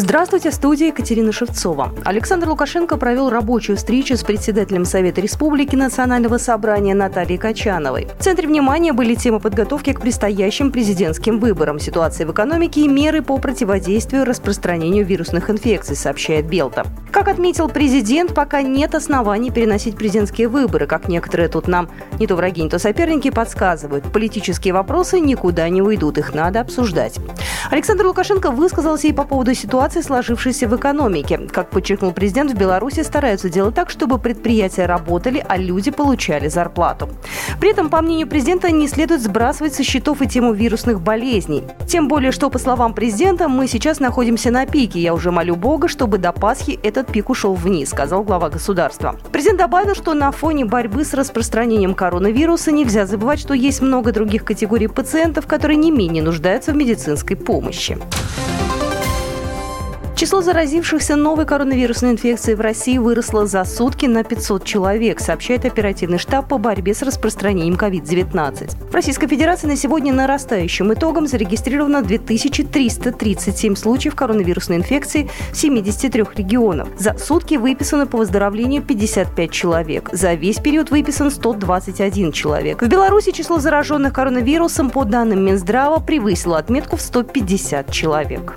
Здравствуйте, студия Екатерина Шевцова. Александр Лукашенко провел рабочую встречу с председателем Совета Республики Национального собрания Натальей Качановой. В центре внимания были темы подготовки к предстоящим президентским выборам, ситуации в экономике и меры по противодействию распространению вирусных инфекций, сообщает Белта. Как отметил президент, пока нет оснований переносить президентские выборы, как некоторые тут нам не то враги, не то соперники подсказывают. Политические вопросы никуда не уйдут, их надо обсуждать. Александр Лукашенко высказался и по поводу ситуации ситуации, сложившейся в экономике. Как подчеркнул президент, в Беларуси стараются делать так, чтобы предприятия работали, а люди получали зарплату. При этом, по мнению президента, не следует сбрасывать со счетов и тему вирусных болезней. Тем более, что, по словам президента, мы сейчас находимся на пике. Я уже молю Бога, чтобы до Пасхи этот пик ушел вниз, сказал глава государства. Президент добавил, что на фоне борьбы с распространением коронавируса нельзя забывать, что есть много других категорий пациентов, которые не менее нуждаются в медицинской помощи. Число заразившихся новой коронавирусной инфекцией в России выросло за сутки на 500 человек, сообщает оперативный штаб по борьбе с распространением COVID-19. В Российской Федерации на сегодня нарастающим итогом зарегистрировано 2337 случаев коронавирусной инфекции в 73 регионах. За сутки выписано по выздоровлению 55 человек. За весь период выписан 121 человек. В Беларуси число зараженных коронавирусом по данным Минздрава превысило отметку в 150 человек.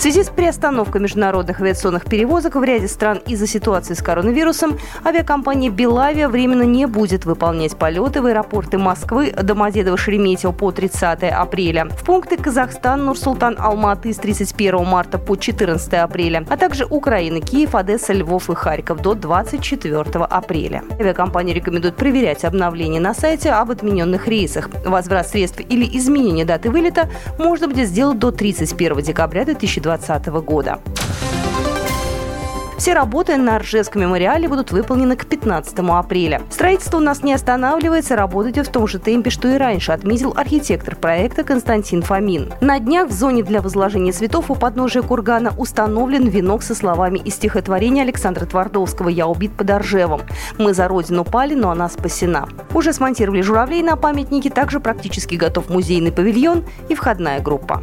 В связи с приостановкой международных авиационных перевозок в ряде стран из-за ситуации с коронавирусом авиакомпания «Белавия» временно не будет выполнять полеты в аэропорты Москвы, Домодедово, Шереметьево по 30 апреля, в пункты Казахстан, Нур-Султан, Алматы с 31 марта по 14 апреля, а также Украина, Киев, Одесса, Львов и Харьков до 24 апреля. Авиакомпания рекомендует проверять обновления на сайте об отмененных рейсах. Возврат средств или изменение даты вылета можно будет сделать до 31 декабря 2020 2020 года. Все работы на Ржевском мемориале будут выполнены к 15 апреля. Строительство у нас не останавливается, работает в том же темпе, что и раньше, отметил архитектор проекта Константин Фомин. На днях в зоне для возложения цветов у подножия кургана установлен венок со словами из стихотворения Александра Твардовского «Я убит под Ржевом». «Мы за родину пали, но она спасена». Уже смонтировали журавлей на памятнике, также практически готов музейный павильон и входная группа.